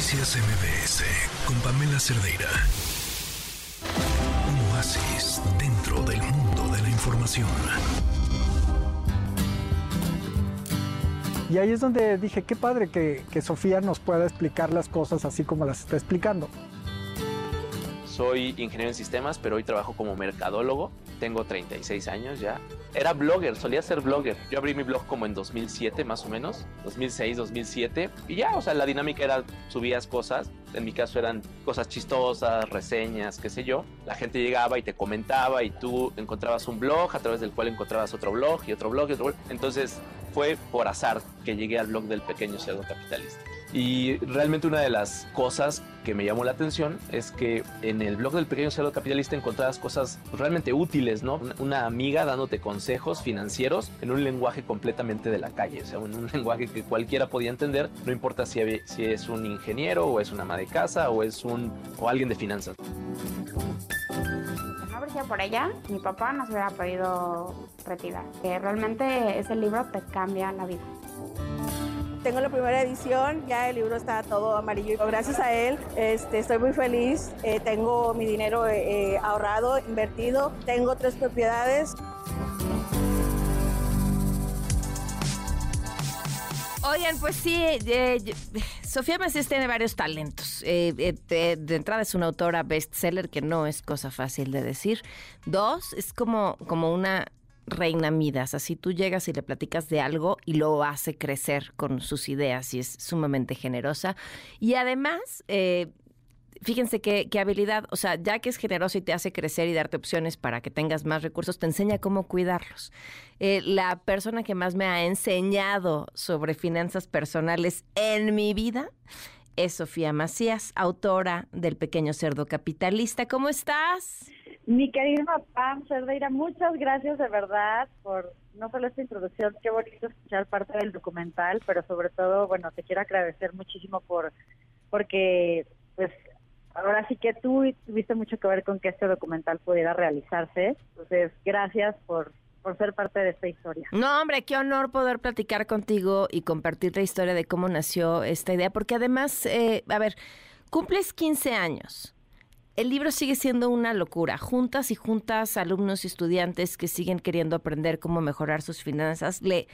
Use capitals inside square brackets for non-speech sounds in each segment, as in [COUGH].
Noticias MBS con Pamela Cerdeira. Un oasis dentro del mundo de la información. Y ahí es donde dije, qué padre que, que Sofía nos pueda explicar las cosas así como las está explicando. Soy ingeniero en sistemas, pero hoy trabajo como mercadólogo. Tengo 36 años ya. Era blogger, solía ser blogger. Yo abrí mi blog como en 2007 más o menos, 2006, 2007. Y ya, o sea, la dinámica era subías cosas. En mi caso eran cosas chistosas, reseñas, qué sé yo. La gente llegaba y te comentaba y tú encontrabas un blog a través del cual encontrabas otro blog y otro blog y otro. Entonces fue por azar que llegué al blog del pequeño cerdo capitalista. Y realmente una de las cosas que me llamó la atención es que en el blog del pequeño cerdo capitalista encontrabas cosas realmente útiles, ¿no? Una amiga dándote consejos financieros en un lenguaje completamente de la calle, o sea, en un [LAUGHS] lenguaje que cualquiera podía entender, no importa si, si es un ingeniero o es una ama de casa o es un o alguien de finanzas. Por ella, mi papá no se hubiera podido retirar. Que realmente ese libro te cambia la vida. Tengo la primera edición, ya el libro está todo amarillo. Gracias a él este, estoy muy feliz. Eh, tengo mi dinero eh, ahorrado, invertido. Tengo tres propiedades. Oigan, pues sí, eh, Sofía Macías tiene varios talentos. de, de, entrada es una autora bestseller, que no es cosa fácil de decir. Dos, es como, como una reina Midas. Así tú llegas y le platicas de algo y lo hace crecer con sus ideas y es sumamente generosa. Y además, eh, fíjense qué, habilidad, o sea, ya que es generoso y te hace crecer y darte opciones para que tengas más recursos, te enseña cómo cuidarlos. Eh, la persona que más me ha enseñado sobre finanzas personales en mi vida es Sofía Macías, autora del Pequeño Cerdo Capitalista. ¿Cómo estás? Mi querida Pam Cerdeira, muchas gracias de verdad por no solo esta introducción, qué bonito escuchar parte del documental, pero sobre todo, bueno, te quiero agradecer muchísimo por porque pues ahora sí que tú tuviste mucho que ver con que este documental pudiera realizarse. Entonces, gracias por por ser parte de esta historia. No, hombre, qué honor poder platicar contigo y compartir la historia de cómo nació esta idea, porque además, eh, a ver, cumples 15 años el libro sigue siendo una locura. Juntas y juntas, alumnos y estudiantes que siguen queriendo aprender cómo mejorar sus finanzas, le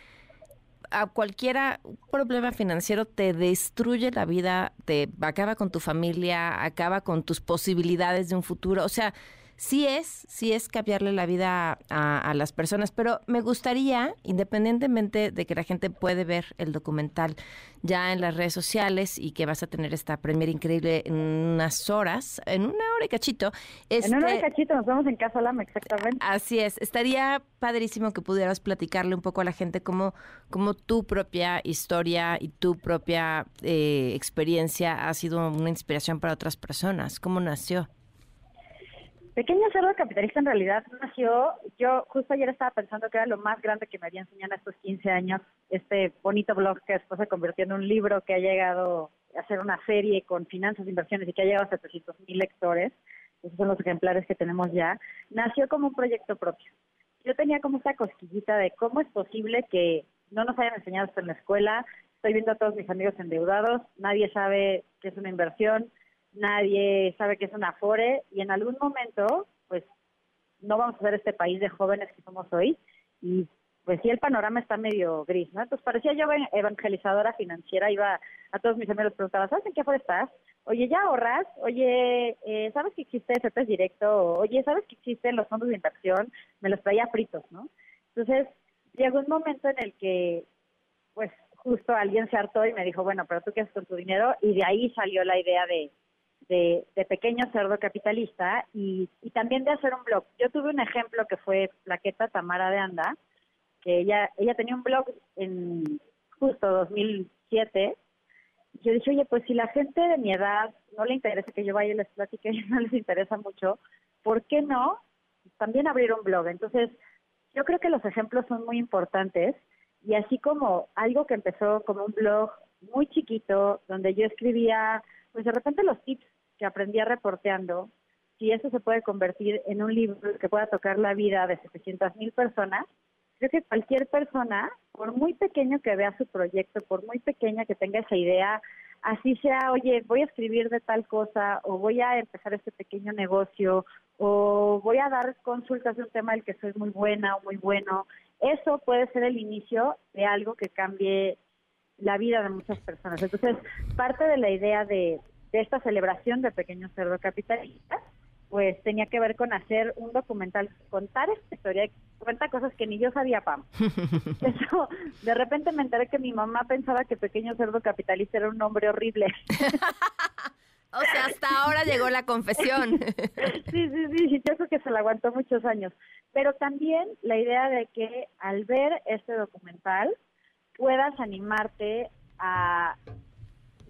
a cualquiera problema financiero te destruye la vida, te acaba con tu familia, acaba con tus posibilidades de un futuro. O sea, sí es, sí es cambiarle la vida a, las personas, pero me gustaría, independientemente de que la gente puede ver el documental ya en las redes sociales y que vas a tener esta premier increíble en unas horas, en una hora y cachito. en una hora y este cachito nos vemos en Casa Lama, exactamente. Así es, estaría padrísimo que pudieras platicarle un poco a la gente cómo, cómo tu propia historia y tu propia eh, experiencia ha sido una inspiración para otras personas, cómo nació. Pequeño Cerdo Capitalista en realidad nació, yo justo ayer estaba pensando que era lo más grande que me había enseñado en estos 15 años, este bonito blog que después se convirtió en un libro que ha llegado a ser una serie con finanzas, inversiones y que ha llegado a 700 mil lectores, esos son los ejemplares que tenemos ya, nació como un proyecto propio. Yo tenía como esta cosquillita de cómo es posible que no nos hayan enseñado esto en la escuela, estoy viendo a todos mis amigos endeudados, nadie sabe qué es una inversión, nadie sabe qué es una Afore y en algún momento, pues, no vamos a ser este país de jóvenes que somos hoy y pues sí el panorama está medio gris, ¿no? Entonces parecía yo evangelizadora financiera, iba a todos mis amigos preguntaba, ¿sabes en qué Afore estás? Oye, ¿ya ahorras? Oye, eh, ¿sabes que existe FP directo? Oye, ¿sabes que existen los fondos de inversión? Me los traía fritos, ¿no? Entonces llegó un momento en el que, pues, justo alguien se hartó y me dijo, bueno, pero tú qué haces con tu dinero? Y de ahí salió la idea de, de, pequeño cerdo capitalista y, también de hacer un blog. Yo tuve un ejemplo que fue Plaqueta Tamara de Anda, que ella, ella tenía un blog en justo 2007. Y yo dije, oye, pues si la gente de mi edad no le interesa que yo vaya y les platique, [LAUGHS] no les interesa mucho, ¿por qué no también abrir un blog? Entonces, yo creo que los ejemplos son muy importantes y así como algo que empezó como un blog muy chiquito, donde yo escribía, pues de repente los tips que aprendí reporteando, si eso se puede convertir en un libro que pueda tocar la vida de 700 mil personas, creo que cualquier persona, por muy pequeño que vea su proyecto, por muy pequeña que tenga esa idea así sea, oye, voy a escribir de tal cosa o voy a empezar este pequeño negocio o voy a dar consultas de un tema del que soy muy buena o muy bueno. Eso puede ser el inicio de algo que cambie la vida de muchas personas. Entonces, parte de la idea de, de esta celebración de Pequeño Cerdo Capitalista, pues tenía que ver con hacer un documental, contar esta historia, cuenta cosas que ni yo sabía, Pam. [LAUGHS] Eso, de repente me enteré que mi mamá pensaba que Pequeño Cerdo Capitalista era un nombre horrible. [LAUGHS] O sea, hasta ahora llegó la confesión. [LAUGHS] sí, sí, sí, yo creo que se la aguantó muchos años. Pero también la idea de que al ver este documental puedas animarte a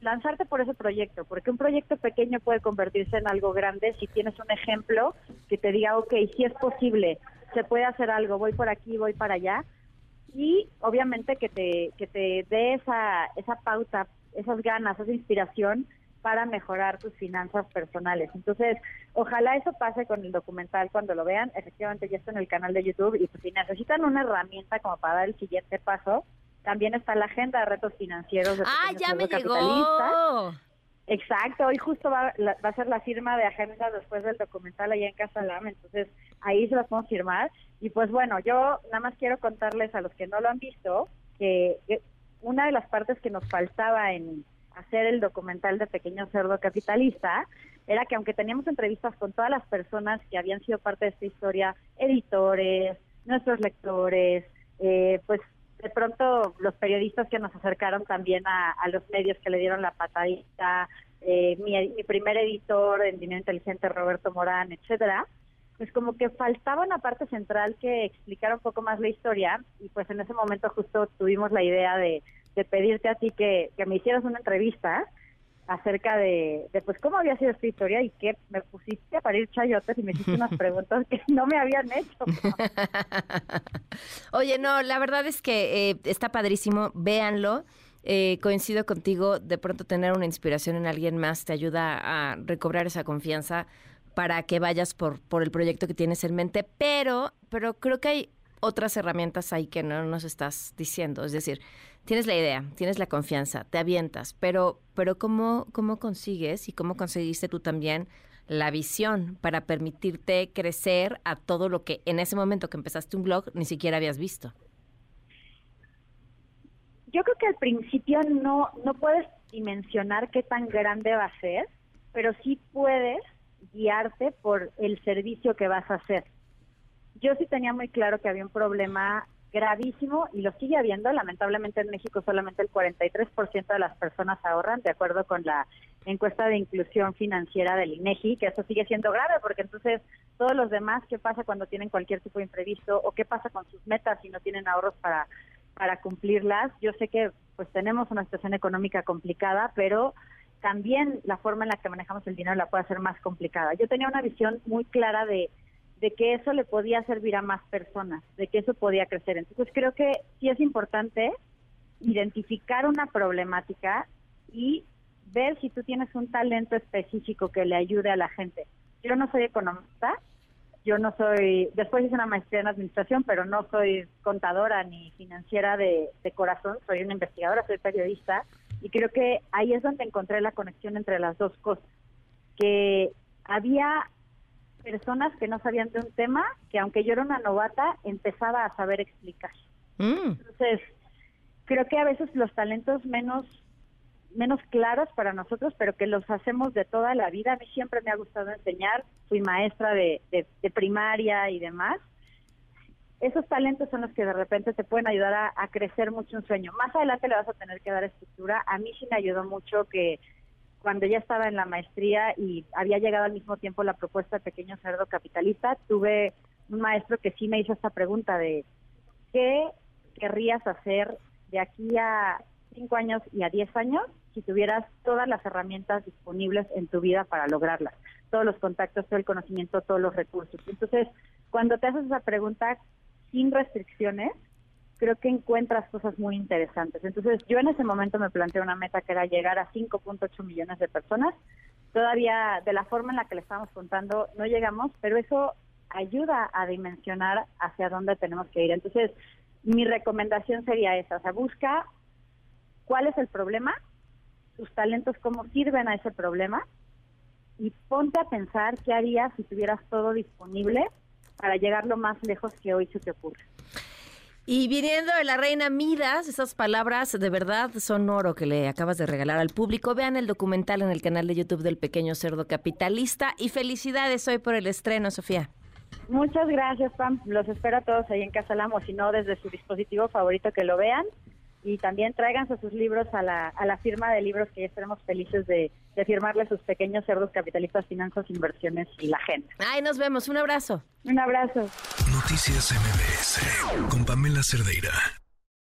lanzarte por ese proyecto, porque un proyecto pequeño puede convertirse en algo grande si tienes un ejemplo que te diga, ok, si es posible, se puede hacer algo, voy por aquí, voy para allá, y obviamente que te, que te dé esa, esa pauta, esas ganas, esa inspiración para mejorar tus finanzas personales. Entonces, ojalá eso pase con el documental cuando lo vean. Efectivamente, ya está en el canal de YouTube y pues, si necesitan una herramienta como para dar el siguiente paso, también está la agenda de retos financieros de ah, ya me llegó. Exacto, hoy justo va, la- va a ser la firma de agenda después del documental allá en Casa Lam, entonces ahí se las podemos firmar. Y pues bueno, yo nada más quiero contarles a los que no lo han visto que que una de las partes que nos faltaba en hacer el documental de Pequeño Cerdo Capitalista era que aunque teníamos entrevistas con todas las personas que habían sido parte de esta historia, editores, nuestros lectores, eh, pues de pronto los periodistas que nos acercaron también a, los medios que le dieron la patadita, eh, mi, mi primer editor en Dinero Inteligente, Roberto Morán, etcétera, pues como que faltaba una parte central que explicara un poco más la historia y pues en ese momento justo tuvimos la idea de, de pedirte a ti que, que me hicieras una entrevista acerca de, de pues cómo había sido esta historia y que me pusiste a parir chayotes y me hiciste unas [LAUGHS] preguntas que no me habían hecho. [LAUGHS] Oye, no, la verdad es que eh, está padrísimo, véanlo. Eh, coincido contigo, de pronto tener una inspiración en alguien más te ayuda a recobrar esa confianza para que vayas por, por el proyecto que tienes en mente, pero, pero creo que hay otras herramientas ahí que no nos estás diciendo. Es decir, tienes la idea, tienes la confianza, te avientas, pero, pero ¿cómo, cómo consigues y cómo conseguiste tú también la visión para permitirte crecer a todo lo que en ese momento que empezaste un blog ni siquiera habías visto? Yo creo que al principio no, no puedes dimensionar qué tan grande va a ser, pero sí puedes guiarte por el servicio que vas a hacer. Yo sí tenía muy claro que había un problema gravísimo y lo sigue habiendo. Lamentablemente en México solamente el 43% de las personas ahorran, de acuerdo con la encuesta de inclusión financiera del INEGI, que eso sigue siendo grave porque entonces todos los demás, ¿qué pasa cuando tienen cualquier tipo de imprevisto o qué pasa con sus metas si no tienen ahorros para para cumplirlas? Yo sé que pues tenemos una situación económica complicada, pero también la forma en la que manejamos el dinero la puede hacer más complicada. Yo tenía una visión muy clara de de que eso le podía servir a más personas, de que eso podía crecer. Entonces creo que sí es importante identificar una problemática y ver si tú tienes un talento específico que le ayude a la gente. Yo no soy economista, yo no soy, después hice una maestría en administración, pero no soy contadora ni financiera de, de corazón, soy una investigadora, soy periodista, y creo que ahí es donde encontré la conexión entre las dos cosas, que había personas que no sabían de un tema que aunque yo era una novata, empezaba a saber explicar. Mm. Entonces, creo que a veces los talentos menos menos claros para nosotros, pero que los hacemos de toda la vida. A mí siempre me ha gustado enseñar, fui maestra de, de, de primaria y demás. Esos talentos son los que de repente te pueden ayudar a, a crecer mucho un sueño. Más adelante le vas a tener que dar estructura. A mí sí me ayudó mucho que cuando ya estaba en la maestría y había llegado al mismo tiempo la propuesta de Pequeño Cerdo Capitalista, tuve un maestro que sí me hizo esta pregunta de ¿qué querrías hacer de aquí a cinco años y a diez años si tuvieras todas las herramientas disponibles en tu vida para lograrlas? Todos los contactos, todo el conocimiento, todos los recursos. Entonces, cuando te haces esa pregunta sin restricciones, creo que encuentras cosas muy interesantes. Entonces, yo en ese momento me planteé una meta que era llegar a 5.8 millones de personas. Todavía, de la forma en la que le estamos contando, no llegamos, pero eso ayuda a dimensionar hacia dónde tenemos que ir. Entonces, mi recomendación sería esa, o sea, busca cuál es el problema tus talentos cómo sirven a ese problema y ponte a pensar qué harías si tuvieras todo disponible para llegar lo más lejos que hoy se te ocurre. Y viniendo de la reina Midas, esas palabras de verdad son oro que le acabas de regalar al público. Vean el documental en el canal de YouTube del Pequeño Cerdo Capitalista y felicidades hoy por el estreno, Sofía. Muchas gracias, Pam. Los espero a todos ahí en Casa Lamo, si no desde su dispositivo favorito que lo vean. Y también tráiganse sus libros a la, a la firma de libros que ya estaremos felices de, de firmarle sus pequeños cerdos capitalistas, finanzas, inversiones y la gente. Ay, nos vemos. Un abrazo. Un abrazo. Noticias MBS con Pamela Cerdeira.